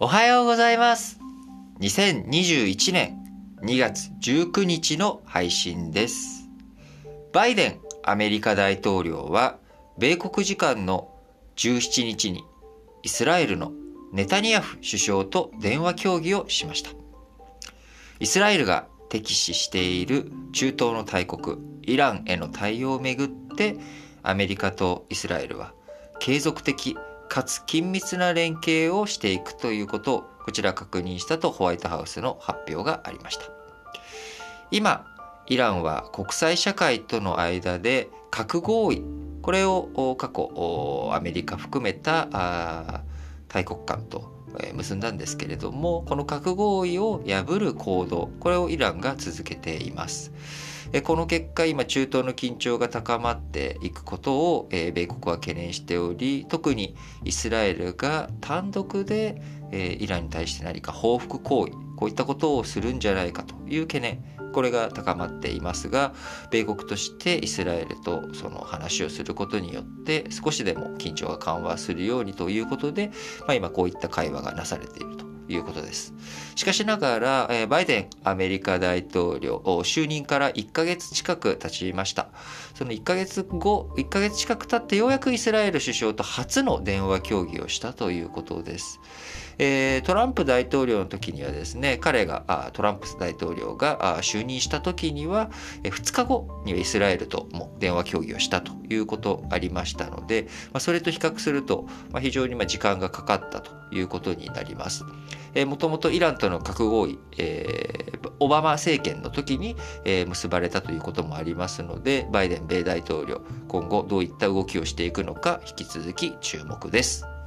おはようございます。2021年2月19日の配信です。バイデンアメリカ大統領は米国時間の17日にイスラエルのネタニヤフ首相と電話協議をしました。イスラエルが敵視している中東の大国イランへの対応をめぐってアメリカとイスラエルは継続的かつ緊密な連携をしていくということをこちら確認したとホワイトハウスの発表がありました。今イランは国際社会との間で核合意これを過去アメリカ含めた大国間と結んだんですけれどもこの核合意を破る行動これをイランが続けています。この結果今中東の緊張が高まっていくことを米国は懸念しており特にイスラエルが単独でイランに対して何か報復行為こういったことをするんじゃないかという懸念これが高まっていますが米国としてイスラエルとその話をすることによって少しでも緊張が緩和するようにということで、まあ、今こういった会話がなされていると。いうことです。しかしながら、バイデンアメリカ大統領、就任から1ヶ月近く経ちました。その1ヶ月後、1ヶ月近く経ってようやくイスラエル首相と初の電話協議をしたということです。トランプ大統領の時にはですね彼がトランプ大統領が就任した時には、2日後にはイスラエルとも電話協議をしたということありましたので、それと比較すると、非常に時間がかかったということになります。もともとイランとの核合意、えー、オバマ政権の時に、えー、結ばれたということもありますのでバイデン米大統領今後どういった動きをしていくのか引き続き注目です。